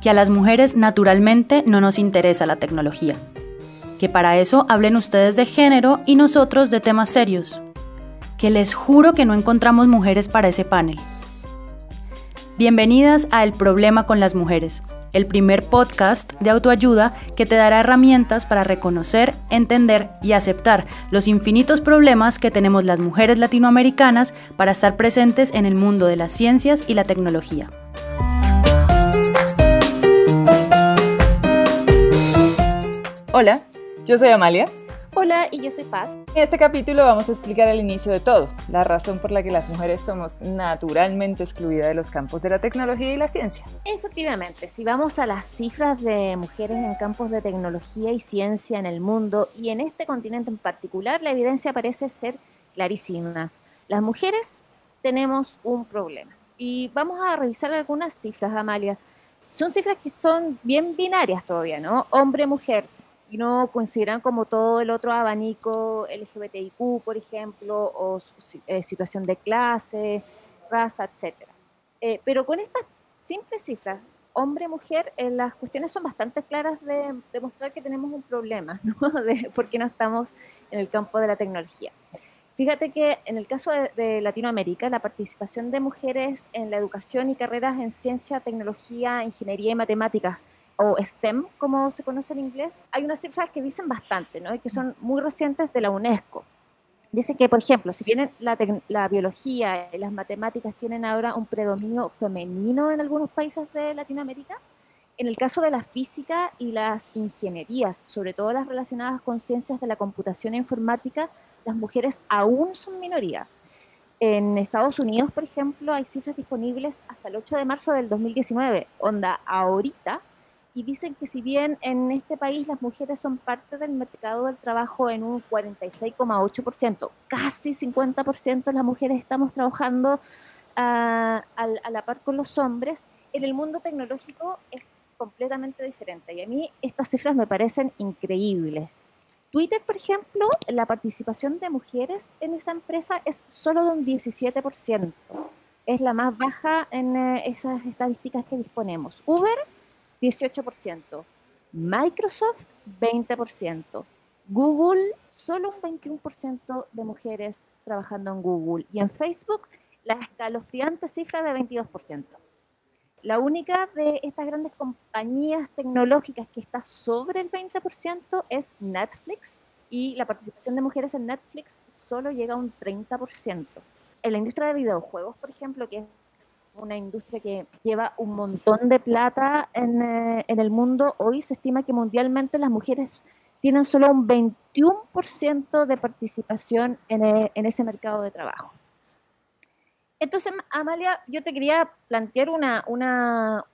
que a las mujeres naturalmente no nos interesa la tecnología, que para eso hablen ustedes de género y nosotros de temas serios, que les juro que no encontramos mujeres para ese panel. Bienvenidas a El Problema con las Mujeres, el primer podcast de autoayuda que te dará herramientas para reconocer, entender y aceptar los infinitos problemas que tenemos las mujeres latinoamericanas para estar presentes en el mundo de las ciencias y la tecnología. Hola, yo soy Amalia. Hola, y yo soy Paz. En este capítulo vamos a explicar el inicio de todo, la razón por la que las mujeres somos naturalmente excluidas de los campos de la tecnología y la ciencia. Efectivamente, si vamos a las cifras de mujeres en campos de tecnología y ciencia en el mundo y en este continente en particular, la evidencia parece ser clarísima. Las mujeres tenemos un problema. Y vamos a revisar algunas cifras, Amalia. Son cifras que son bien binarias todavía, ¿no? Hombre-mujer y no consideran como todo el otro abanico LGBTIQ, por ejemplo, o eh, situación de clase, raza, etc. Eh, pero con estas simples cifras, hombre-mujer, eh, las cuestiones son bastante claras de demostrar que tenemos un problema, ¿no? De por qué no estamos en el campo de la tecnología. Fíjate que en el caso de, de, Latinoamérica, la participación de mujeres en la educación y carreras en ciencia, tecnología, ingeniería y matemáticas o STEM, como se conoce en inglés, hay unas cifras que dicen bastante, ¿no? Y que son muy recientes de la UNESCO. Dice que, por ejemplo, si bien la, la, biología y las matemáticas tienen ahora un predominio femenino en algunos países de Latinoamérica, en el caso de la física y las ingenierías, sobre todo las relacionadas con ciencias de la computación e informática, las mujeres aún son minoría. En Estados Unidos, por ejemplo, hay cifras disponibles hasta el 8 de marzo del 2019. Onda, ahorita y dicen que si bien en este país las mujeres son parte del mercado del trabajo en un 46,8%, casi 50% las mujeres estamos trabajando ah, a, la par con los hombres, en el mundo tecnológico es completamente diferente y a mí estas cifras me parecen increíbles. Twitter, por ejemplo, la participación de mujeres en esa empresa es solo de un 17%. Es la más baja en eh, esas estadísticas que disponemos. Uber 18%, Microsoft 20%, Google solo un 21% de mujeres trabajando en Google y en Facebook la escalofriante cifra de 22%. La única de estas grandes compañías tecnológicas que está sobre el 20% es Netflix y la participación de mujeres en Netflix solo llega a un 30%. En la industria de videojuegos, por ejemplo, que es una industria que lleva un montón de plata en, eh, en el mundo. Hoy se estima que mundialmente las mujeres tienen solo un 21% de participación en, eh, en, ese mercado de trabajo. Entonces, Amalia, yo te quería plantear una, una,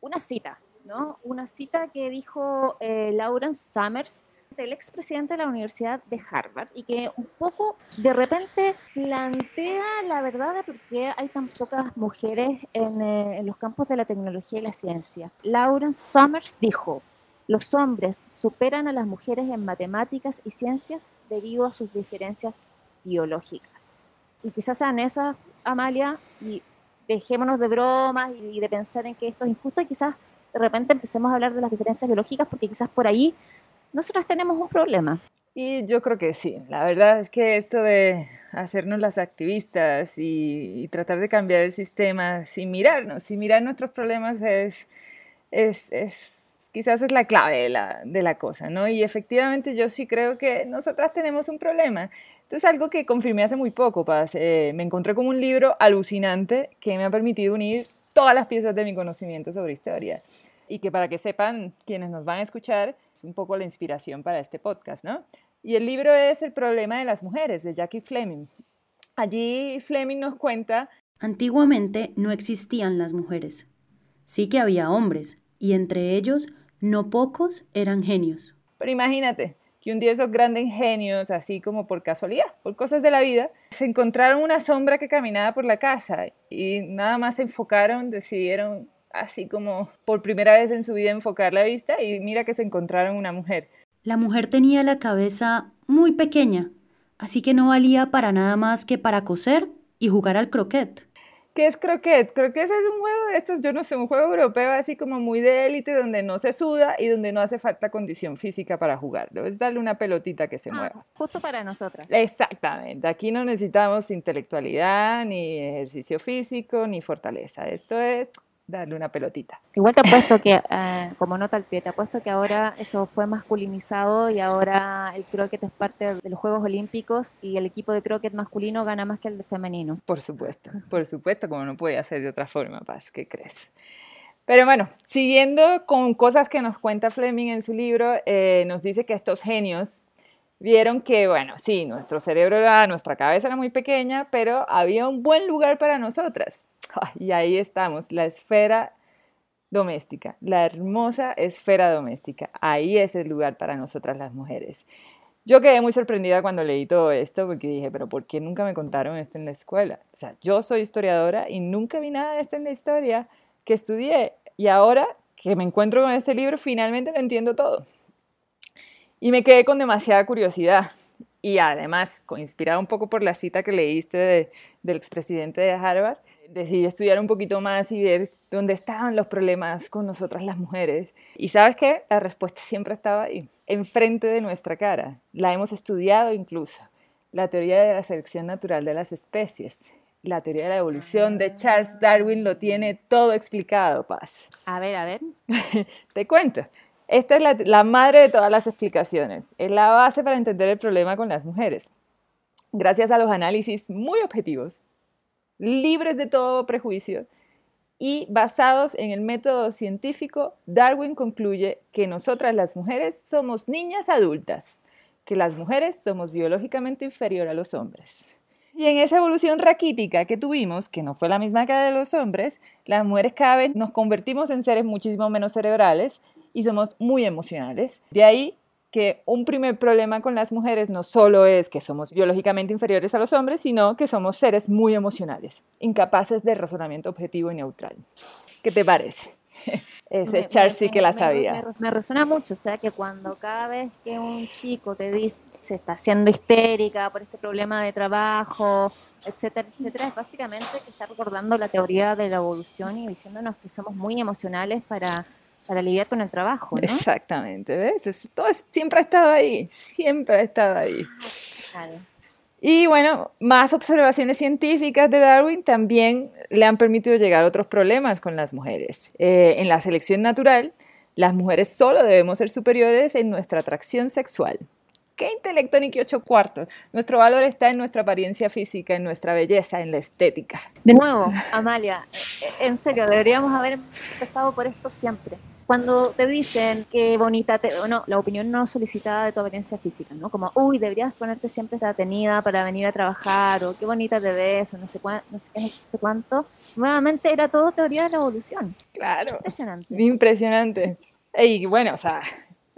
una cita, ¿no? Una cita que dijo eh, Summers, el expresidente de la Universidad de Harvard y que un poco de repente plantea la verdad de por qué hay tan pocas mujeres en, eh, en los campos de la tecnología y la ciencia. Lawrence Summers dijo, los hombres superan a las mujeres en matemáticas y ciencias debido a sus diferencias biológicas. Y quizás sean esas, Amalia, y dejémonos de bromas y de pensar en que esto es injusto y quizás de repente empecemos a hablar de las diferencias biológicas porque quizás por ahí nosotras tenemos un problema. Y yo creo que sí. La verdad es que esto de hacernos las activistas y, tratar de cambiar el sistema sin mirarnos, sin mirar nuestros problemas es, es, es quizás es la clave de la, de la, cosa, ¿no? Y efectivamente yo sí creo que nosotras tenemos un problema. Esto es algo que confirmé hace muy poco, Paz. Eh, me encontré con un libro alucinante que me ha permitido unir todas las piezas de mi conocimiento sobre historia y que para que sepan quienes nos van a escuchar, es un poco la inspiración para este podcast, ¿no? Y el libro es El problema de las mujeres, de Jackie Fleming. Allí Fleming nos cuenta... Antiguamente no existían las mujeres. Sí que había hombres, y entre ellos no pocos eran genios. Pero imagínate que un día esos grandes genios, así como por casualidad, por cosas de la vida, se encontraron una sombra que caminaba por la casa y nada más se enfocaron, decidieron así como por primera vez en su vida enfocar la vista y mira que se encontraron una mujer. La mujer tenía la cabeza muy pequeña, así que no valía para nada más que para coser y jugar al croquet. ¿Qué es croquet? Croquet es un juego de estos, yo no sé, un juego europeo así como muy de élite donde no se suda y donde no hace falta condición física para jugar. Debes darle una pelotita que se Ah, mueva. Justo para nosotras. Exactamente, aquí no necesitamos intelectualidad, ni ejercicio físico, ni fortaleza. Esto es darle una pelotita. Igual te apuesto que, eh, como nota al pie, te apuesto que ahora eso fue masculinizado y ahora el croquet es parte de los Juegos Olímpicos y el equipo de croquet masculino gana más que el de femenino. Por supuesto, por supuesto, como no puede ser de otra forma, Paz, ¿qué crees? Pero bueno, siguiendo con cosas que nos cuenta Fleming en su libro, eh, nos dice que estos genios vieron que, bueno, sí, nuestro cerebro, era, nuestra cabeza era muy pequeña, pero había un buen lugar para nosotras. Y ahí estamos, la esfera doméstica, la hermosa esfera doméstica. Ahí es el lugar para nosotras las mujeres. Yo quedé muy sorprendida cuando leí todo esto porque dije, pero ¿por qué nunca me contaron esto en la escuela? O sea, yo soy historiadora y nunca vi nada de esto en la historia que estudié. Y ahora que me encuentro con este libro, finalmente lo entiendo todo. Y me quedé con demasiada curiosidad. Y además, inspirada un poco por la cita que leíste de, del expresidente de Harvard, decidí estudiar un poquito más y ver dónde estaban los problemas con nosotras las mujeres. Y sabes qué? La respuesta siempre estaba ahí, enfrente de nuestra cara. La hemos estudiado incluso. La teoría de la selección natural de las especies. La teoría de la evolución de Charles Darwin lo tiene todo explicado, Paz. A ver, a ver. Te cuento. Esta es la, madre de todas las explicaciones. Es la base para entender el problema con las mujeres. Gracias a los análisis muy objetivos, libres de todo prejuicio y basados en el método científico, Darwin concluye que nosotras las mujeres somos niñas adultas, que las mujeres somos biológicamente inferior a los hombres. Y en esa evolución raquítica que tuvimos, que no fue la misma que la de los hombres, las mujeres cada vez nos convertimos en seres muchísimo menos cerebrales y somos muy emocionales. De ahí que un primer problema con las mujeres no solo es que somos biológicamente inferiores a los hombres, sino que somos seres muy emocionales, incapaces de razonamiento objetivo y neutral. ¿Qué te parece? Ese Charles sí que la sabía. Me, me, me, resuena mucho, o sea que cuando cada vez que un chico te dice se está haciendo histérica por este problema de trabajo, etcétera, etcétera, es básicamente que está recordando la teoría de la evolución y diciéndonos que somos muy emocionales para para lidiar con el trabajo. ¿no? Exactamente, ¿ves? Eso, todo siempre ha estado ahí, siempre ha estado ahí. Claro. Y bueno, más observaciones científicas de Darwin también le han permitido llegar a otros problemas con las mujeres. Eh, en la selección natural, las mujeres solo debemos ser superiores en nuestra atracción sexual. ¿Qué intelecto ni qué ocho cuartos? Nuestro valor está en nuestra apariencia física, en nuestra belleza, en la estética. De nuevo, Amalia, en serio, deberíamos haber empezado por esto siempre cuando te dicen qué bonita te, no, la opinión no solicitada de tu apariencia física, ¿no? Como, uy, deberías ponerte siempre esta tenida para venir a trabajar, o qué bonita te ves, o no sé, cuán, no sé, qué, no sé cuánto. Nuevamente era todo teoría de la evolución. Claro. Impresionante. Impresionante. Y bueno, o sea,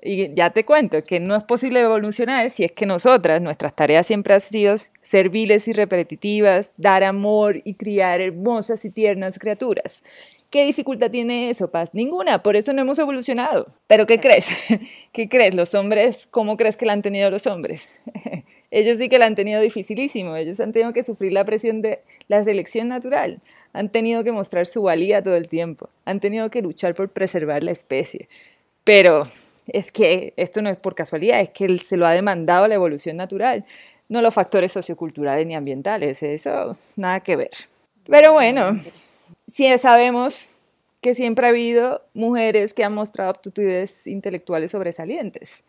y ya te cuento que no es posible evolucionar si es que nosotras, nuestras tareas siempre han sido serviles y repetitivas, dar amor y criar hermosas y tiernas criaturas. ¿Qué dificultad tiene eso, Paz? Ninguna, por eso no hemos evolucionado. Pero ¿qué crees? ¿Qué crees? Los hombres, ¿cómo crees que la han tenido los hombres? Ellos sí que la han tenido dificilísimo, ellos han tenido que sufrir la presión de la selección natural, han tenido que mostrar su valía todo el tiempo, han tenido que luchar por preservar la especie. Pero es que esto no es por casualidad, es que se lo ha demandado la evolución natural, no los factores socioculturales ni ambientales, eso nada que ver. Pero bueno, sí sabemos que siempre ha habido mujeres que han mostrado aptitudes intelectuales sobresalientes.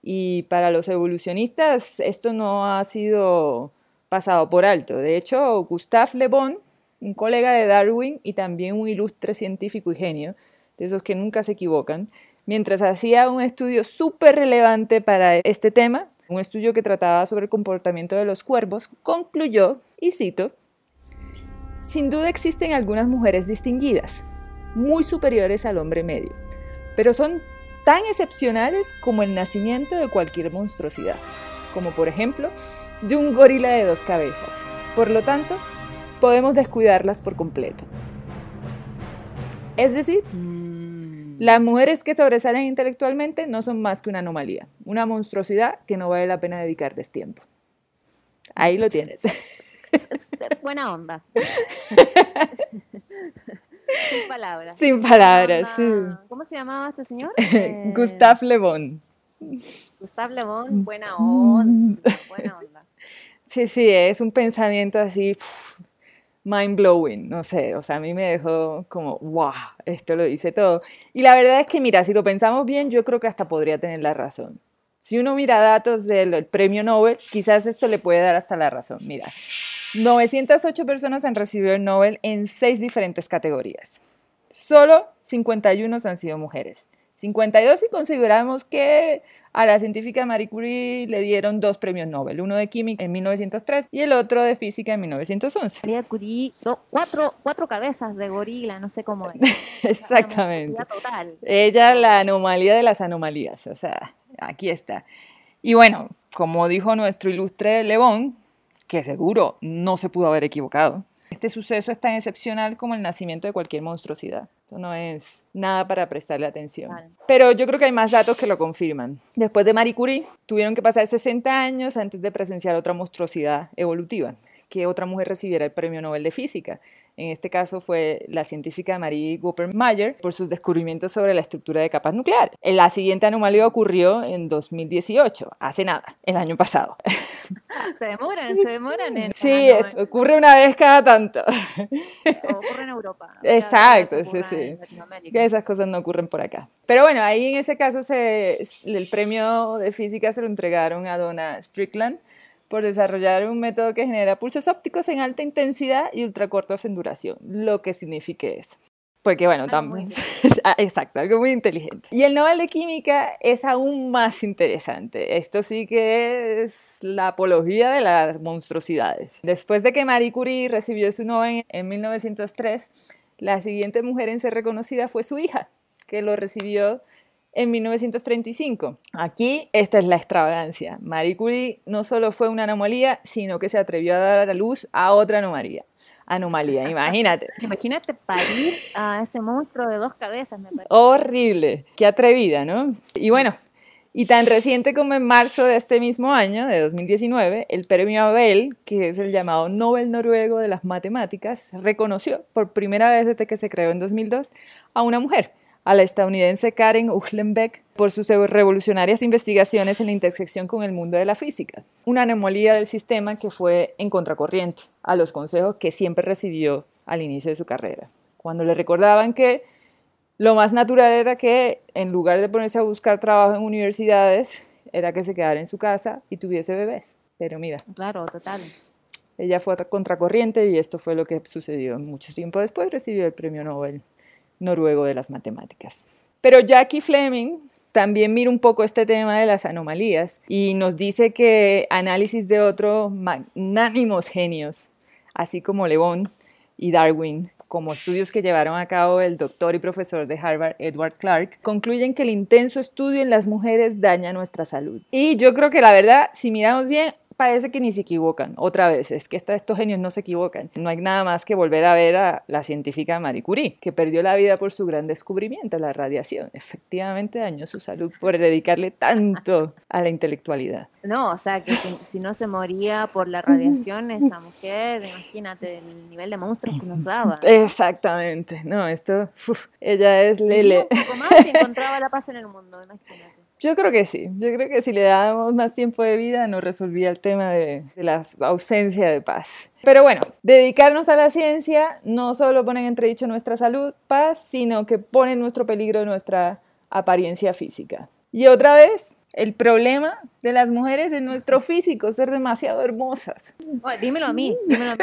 Y para los evolucionistas esto no ha sido pasado por alto. De hecho, Gustave Le Bon, un colega de Darwin y también un ilustre científico y genio, de esos que nunca se equivocan, mientras hacía un estudio súper relevante para este tema, un estudio que trataba sobre el comportamiento de los cuervos, concluyó, y cito, sin duda existen algunas mujeres distinguidas, muy superiores al hombre medio, pero son tan excepcionales como el nacimiento de cualquier monstruosidad, como por ejemplo de un gorila de dos cabezas. Por lo tanto, podemos descuidarlas por completo. Es decir, las mujeres que sobresalen intelectualmente no son más que una anomalía, una monstruosidad que no vale la pena dedicarles tiempo. Ahí lo tienes. Buena onda. Sin palabras. Sin palabras, sí. ¿Cómo se llamaba este señor? Eh, Gustave Le Bon. Gustave Le Bon, buena onda. Buena onda. Sí, sí, es un pensamiento así mind blowing, no sé, o sea, a mí me dejó como, wow, esto lo dice todo. Y la verdad es que, mira, si lo pensamos bien, yo creo que hasta podría tener la razón. Si uno mira datos del premio Nobel, quizás esto le puede dar hasta la razón. Mira, 908 personas han recibido el Nobel en seis diferentes categorías. Solo 51 han sido mujeres. 52 si consideramos que a la científica Marie Curie le dieron dos premios Nobel, uno de química en 1903 y el otro de física en 1911. Marie Curie, cuatro, cuatro cabezas de gorila, no sé cómo Exactamente. Ella la anomalía de las anomalías, o sea, aquí está. Y bueno, como dijo nuestro ilustre Lebón, que seguro no se pudo haber equivocado, este suceso es tan excepcional como el nacimiento de cualquier monstruosidad. Esto no es nada para prestarle atención. Pero yo creo que hay más datos que lo confirman. Después de Marie Curie, tuvieron que pasar 60 años antes de presenciar otra monstruosidad evolutiva que otra mujer recibiera el Premio Nobel de Física. En este caso fue la científica Marie Mayer por sus descubrimientos sobre la estructura de capas nucleares. La siguiente anomalía ocurrió en 2018, hace nada, el año pasado. Se demoran, se demoran. En sí, ocurre una vez cada tanto. ocurre en Europa. Exacto, sí, sí. Que esas cosas no ocurren por acá. Pero bueno, ahí en ese caso se, el premio de física se lo entregaron a Donna Strickland por desarrollar un método que genera pulsos ópticos en alta intensidad y ultracortos en duración, lo que signifique eso. Porque bueno, también... Ah, exacto, algo muy inteligente. Y el Nobel de Química es aún más interesante. Esto sí que es la apología de las monstruosidades. Después de que Marie Curie recibió su Nobel en 1903, la siguiente mujer en ser reconocida fue su hija, que lo recibió en 1935. Aquí esta es la extravagancia. Marie Curie no solo fue una anomalía, sino que se atrevió a dar a la luz a otra anomalía. Anomalía, imagínate. Imagínate parir a ese monstruo de dos cabezas. Me Horrible, qué atrevida, ¿no? Y bueno, y tan reciente como en marzo de este mismo año, de 2019, el premio Abel, que es el llamado Nobel noruego de las matemáticas, reconoció por primera vez desde que se creó en 2002 a una mujer, a la estadounidense Karen Uchlenbeck por sus revolucionarias investigaciones en la intersección con el mundo de la física, una anomalía del sistema que fue en contracorriente a los consejos que siempre recibió al inicio de su carrera, cuando le recordaban que lo más natural era que en lugar de ponerse a buscar trabajo en universidades, era que se quedara en su casa y tuviese bebés. Pero mira. Claro, total. Ella fue a contracorriente y esto fue lo que sucedió. Mucho tiempo después recibió el premio Nobel noruego de las matemáticas. Pero Jackie Fleming también mira un poco este tema de las anomalías y nos dice que análisis de otros magnánimos genios, así como Le y Darwin, como estudios que llevaron a cabo el doctor y profesor de Harvard Edward Clark, concluyen que el intenso estudio en las mujeres daña nuestra salud. Y yo creo que la verdad, si miramos bien, parece que ni se equivocan. Otra vez, es que estos genios no se equivocan. No hay nada más que volver a ver a la científica Marie Curie, que perdió la vida por su gran descubrimiento, la radiación. Efectivamente dañó su salud por dedicarle tanto a la intelectualidad. No, o sea, que si, no se moría por la radiación, esa mujer, imagínate el nivel de monstruos que nos daba. Exactamente. No, esto, ella es Lele. Un poco más y encontraba la paz en el mundo, imagínate. Yo creo que sí. Yo creo que si le dábamos más tiempo de vida no resolvía el tema de, la ausencia de paz. Pero bueno, dedicarnos a la ciencia no solo pone en entredicho nuestra salud, paz, sino que pone en nuestro peligro nuestra apariencia física. Y otra vez, el problema de las mujeres es nuestro físico, ser demasiado hermosas. dímelo a mí, dímelo a mí.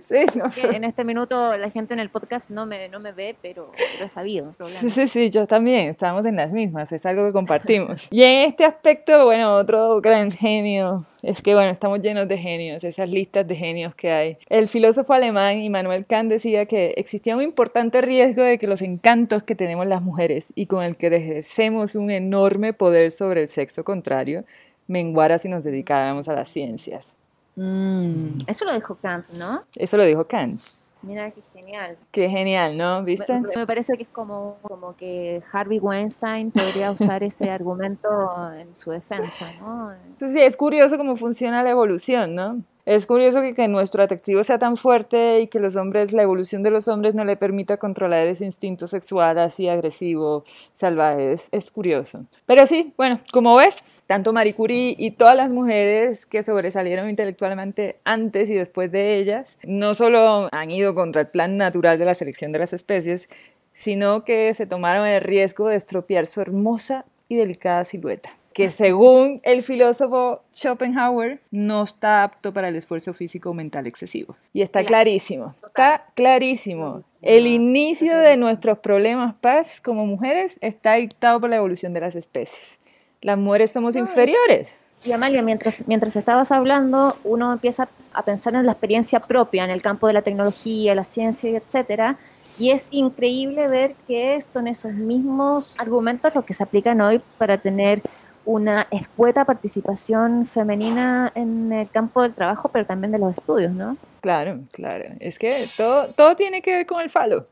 sí, En este minuto la gente en el podcast no me, no me ve, pero, pero he sabido. Sí, sí, sí, yo también, estamos en las mismas, es algo que compartimos. y en este aspecto, bueno, otro gran genio es que, bueno, estamos llenos de genios, esas listas de genios que hay. El filósofo alemán Immanuel Kant decía que existía un importante riesgo de que los encantos que tenemos las mujeres y con el que ejercemos un enorme poder sobre el sexo contrario, menguara si nos dedicáramos a las ciencias. Mm. Eso lo dijo Kant, ¿no? Eso lo dijo Kant. Mira, qué genial. Qué genial, ¿no? ¿Viste? Me, parece que es como, como que Harvey Weinstein podría usar ese argumento en su defensa, ¿no? Entonces, sí, es curioso cómo funciona la evolución, ¿no? Es curioso que, nuestro atractivo sea tan fuerte y que los hombres, la evolución de los hombres no le permita controlar ese instinto sexual así agresivo, salvaje. Es, es curioso. Pero sí, bueno, como ves, tanto Marie Curie y todas las mujeres que sobresalieron intelectualmente antes y después de ellas, no solo han ido contra el plan natural de la selección de las especies, sino que se tomaron el riesgo de estropear su hermosa y delicada silueta que según el filósofo Schopenhauer no está apto para el esfuerzo físico o mental excesivo. Y está clarísimo, está clarísimo. El inicio de nuestros problemas paz como mujeres está dictado por la evolución de las especies. Las mujeres somos inferiores. Y Amalia, mientras, mientras estabas hablando, uno empieza a pensar en la experiencia propia en el campo de la tecnología, la ciencia, etcétera, y es increíble ver que son esos mismos argumentos los que se aplican hoy para tener una escueta participación femenina en el campo del trabajo, pero también de los estudios, ¿no? Claro, claro. Es que todo, todo tiene que ver con el falo.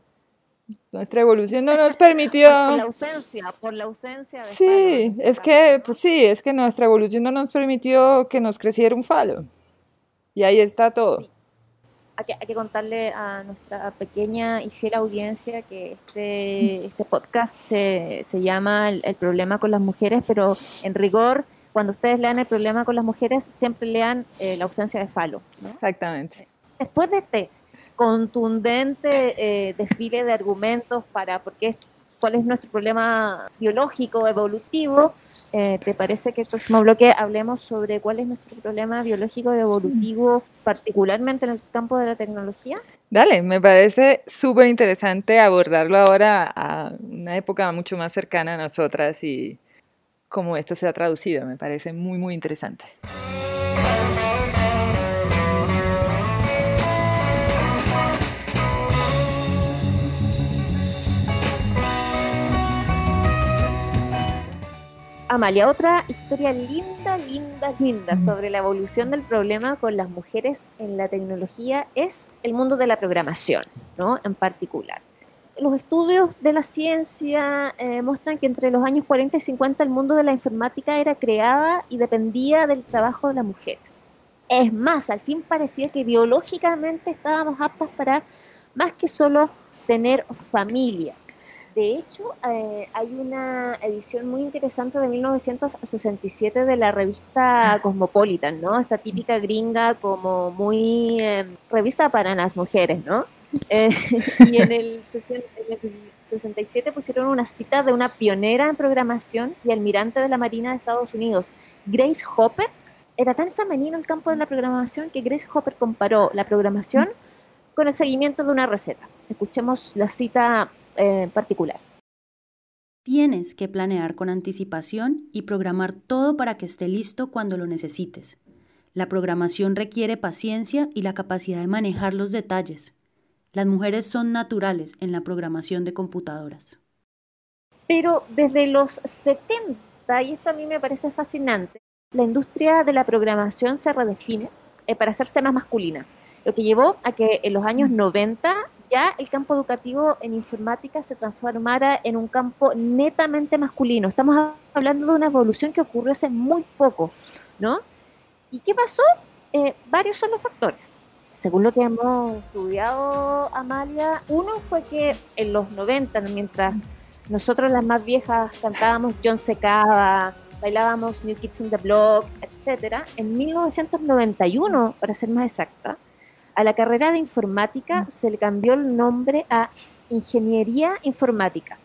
Nuestra evolución no nos permitió... por, la ausencia, por la ausencia de Sí, es que, pues sí, es que nuestra evolución no nos permitió que nos creciera un falo. Y ahí está todo hay que, contarle a nuestra pequeña y fiel audiencia que este, este podcast se, se llama el, problema con las mujeres, pero en rigor, cuando ustedes lean el problema con las mujeres, siempre lean eh, la ausencia de falo. Exactamente. Después de este contundente eh, desfile de argumentos para por qué cuál es nuestro problema biológico, evolutivo. Eh, ¿Te parece que el próximo bloque hablemos sobre cuál es nuestro problema biológico y evolutivo, particularmente en el campo de la tecnología? Dale, me parece súper interesante abordarlo ahora a una época mucho más cercana a nosotras y cómo esto se ha traducido. Me parece muy, muy interesante. Amalia, otra historia linda, linda, linda sobre la evolución del problema con las mujeres en la tecnología es el mundo de la programación, ¿no? En particular. Los estudios de la ciencia eh, muestran que entre los años 40 y 50 el mundo de la informática era creada y dependía del trabajo de las mujeres. Es más, al fin parecía que biológicamente estábamos aptas para más que solo tener familia. De hecho, eh, hay una edición muy interesante de 1967 de la revista Cosmopolitan, ¿no? Esta típica gringa como muy em, revista para las mujeres, ¿no? Eh, y en el, 67 pusieron una cita de una pionera en programación y almirante de la Marina de Estados Unidos, Grace Hopper. Era tan femenino el campo de la programación que Grace Hopper comparó la programación con el seguimiento de una receta. Escuchemos la cita eh, particular. Tienes que planear con anticipación y programar todo para que esté listo cuando lo necesites. La programación requiere paciencia y la capacidad de manejar los detalles. Las mujeres son naturales en la programación de computadoras. Pero desde los 70, y esto a mí me parece fascinante, la industria de la programación se redefine eh, para hacerse más masculina, lo que llevó a que en los años 90 ya el campo educativo en informática se transformara en un campo netamente masculino. Estamos hablando de una evolución que ocurrió hace muy poco, ¿no? ¿Y qué pasó? Eh, varios son los factores. Según lo que hemos estudiado, Amalia, uno fue que en los 90, mientras nosotros las más viejas cantábamos John Secada, bailábamos New Kids on the Block, etc., en 1991, para ser más exacta, a la carrera de informática mm. se le cambió el nombre a Ingeniería Informática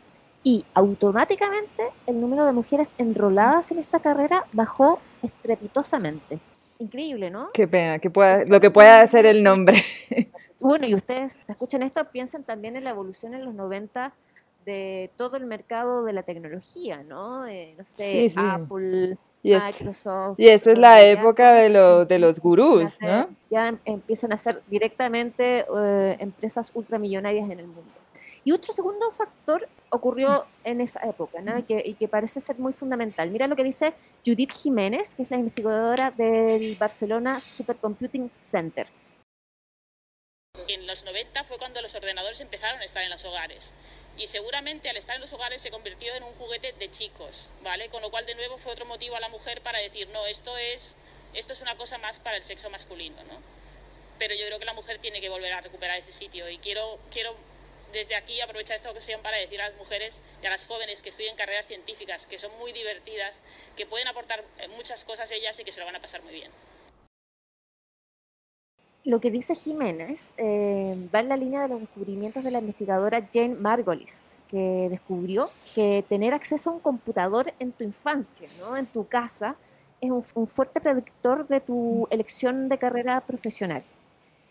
y automáticamente el número de mujeres enroladas en esta carrera bajó estrepitosamente. Increíble, ¿no? Qué pena, que pueda, lo que pueda hacer el nombre. Bueno, y ustedes escuchan esto, piensen también en la evolución en los 90 de todo el mercado de la tecnología, ¿no? Eh, no sé, Apple, y Microsoft. Y esa es la época de, lo, de los gurús, ¿no? Ya empiezan a ser directamente eh, empresas ultramillonarias en el mundo. Y otro segundo factor ocurrió en esa época, ¿no? y, que, y que parece ser muy fundamental. Mira lo que dice Judith Jiménez, que es la investigadora del Barcelona Supercomputing Center. En los 90 fue cuando los ordenadores empezaron a estar en los hogares y seguramente al estar en los hogares se convirtió en un juguete de chicos, ¿vale? Con lo cual de nuevo fue otro motivo a la mujer para decir, no, esto es esto es una cosa más para el sexo masculino, ¿no? Pero yo creo que la mujer tiene que volver a recuperar ese sitio y quiero, quiero desde aquí aprovechar esta ocasión para decir a las mujeres y a las jóvenes que estudian carreras científicas, que son muy divertidas, que pueden aportar eh, muchas cosas ellas y que se lo van a pasar muy bien. Lo que dice Jiménez eh, va en la línea de los descubrimientos de la investigadora Jane Margolis, que descubrió que tener acceso a un computador en tu infancia, ¿no? en tu casa, es un, fuerte predictor de tu elección de carrera profesional.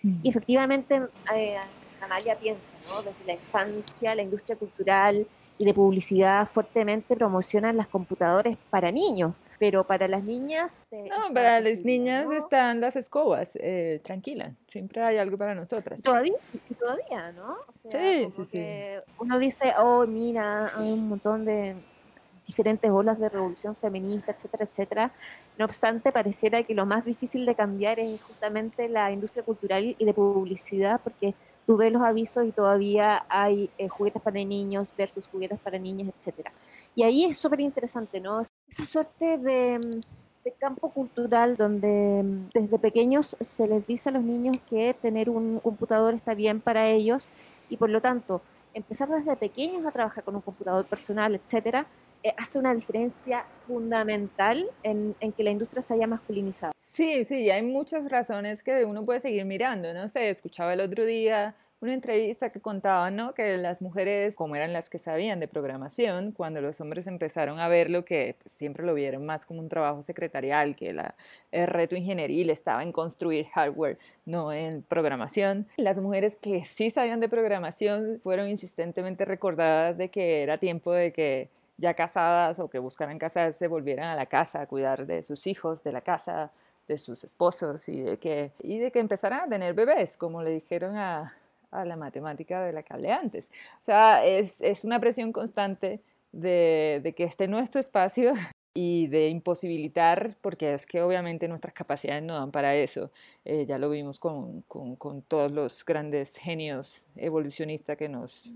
Mm. Y efectivamente, eh, Amalia piensa, ¿no? Desde la infancia, la industria cultural y de publicidad fuertemente promocionan las computadoras para niños, pero para las niñas... Eh, no, para las niñas están las escobas, eh, tranquila, siempre hay algo para nosotras. Todavía, todavía, ¿no? sí, sí, sí. Uno dice, oh, mira, hay un montón de diferentes olas de revolución feminista, etcétera, etcétera. No obstante, pareciera que lo más difícil de cambiar es justamente la industria cultural y de publicidad, porque tú ves los avisos y todavía hay eh, juguetes para niños versus juguetes para niñas, etcétera. Y ahí es súper interesante, ¿no? Esa suerte de, de, campo cultural donde desde pequeños se les dice a los niños que tener un computador está bien para ellos y por lo tanto empezar desde pequeños a trabajar con un computador personal, etcétera, eh, hace una diferencia fundamental en, en, que la industria se haya masculinizado. Sí, sí, hay muchas razones que uno puede seguir mirando, no sé, escuchaba el otro día una entrevista que contaba, ¿no? Que las mujeres, como eran las que sabían de programación, cuando los hombres empezaron a ver lo que pues, siempre lo vieron más como un trabajo secretarial, que la, el reto ingenieril estaba en construir hardware, no en programación. Las mujeres que sí sabían de programación fueron insistentemente recordadas de que era tiempo de que ya casadas o que buscaran casarse volvieran a la casa a cuidar de sus hijos, de la casa, de sus esposos y de que, y de que empezaran a tener bebés, como le dijeron a, a la matemática de la que hablé antes. O sea, es, es una presión constante de, de, que esté nuestro espacio y de imposibilitar, porque es que obviamente nuestras capacidades no dan para eso. Eh, ya lo vimos con, con, con, todos los grandes genios evolucionistas que nos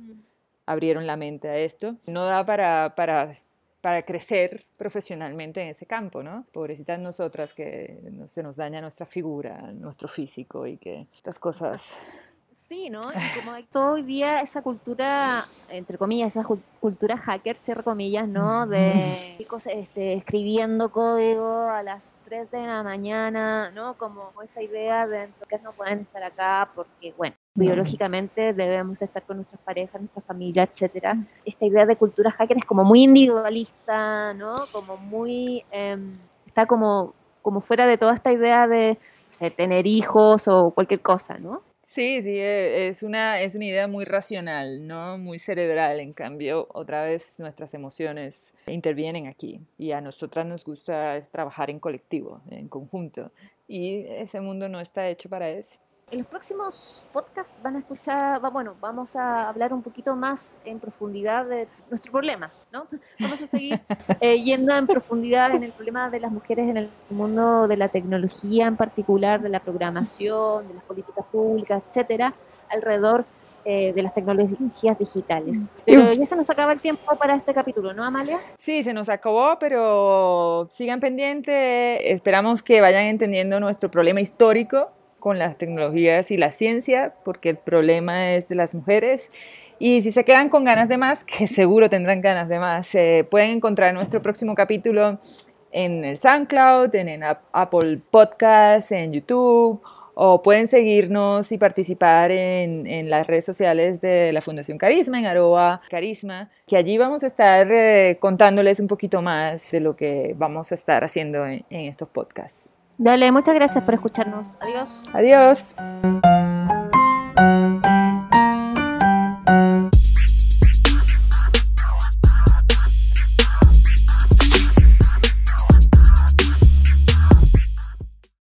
abrieron la mente a esto. No da para, para, para crecer profesionalmente en ese campo, ¿no? Pobrecitas nosotras que se nos daña nuestra figura, nuestro físico y que estas cosas Sí, ¿no? Y como hay todo hoy día esa cultura, entre comillas, esa cultura hacker, cierre comillas, ¿no? De chicos este, escribiendo código a las 3 de la mañana, ¿no? Como esa idea de que no pueden estar acá porque, bueno, biológicamente debemos estar con nuestras parejas, nuestra familia, etcétera. Esta idea de cultura hacker es como muy individualista, ¿no? Como muy... Em, está como, como fuera de toda esta idea de tener hijos o cualquier cosa, ¿no? Sí, sí, e, es una, es una idea muy racional, ¿no? Muy cerebral. En cambio, otra vez nuestras emociones intervienen aquí y a nosotras nos gusta trabajar en colectivo, en conjunto. Y ese mundo no está hecho para eso. En los próximos podcasts van a escuchar, bueno, vamos a hablar un poquito más en profundidad de nuestro problema, ¿no? Vamos a seguir eh, yendo en profundidad en el problema de las mujeres en el mundo de la tecnología, en particular de la programación, de las políticas públicas, etcétera, alrededor eh, de las tecnologías digitales. Pero ya se nos acaba el tiempo para este capítulo, ¿no, Amalia? Sí, se nos acabó, pero sigan pendientes. Esperamos que vayan entendiendo nuestro problema histórico con las tecnologías y la ciencia, porque el problema es de las mujeres. Y si se quedan con ganas de más, que seguro tendrán ganas de más, eh, pueden encontrar nuestro próximo capítulo en el SoundCloud, en, en Apple Podcasts, en YouTube, o pueden seguirnos y participar en, en, las redes sociales de la Fundación Carisma, en arroba carisma, que allí vamos a estar eh, contándoles un poquito más de lo que vamos a estar haciendo en estos podcasts. Dale, muchas gracias por escucharnos. Adiós. Adiós.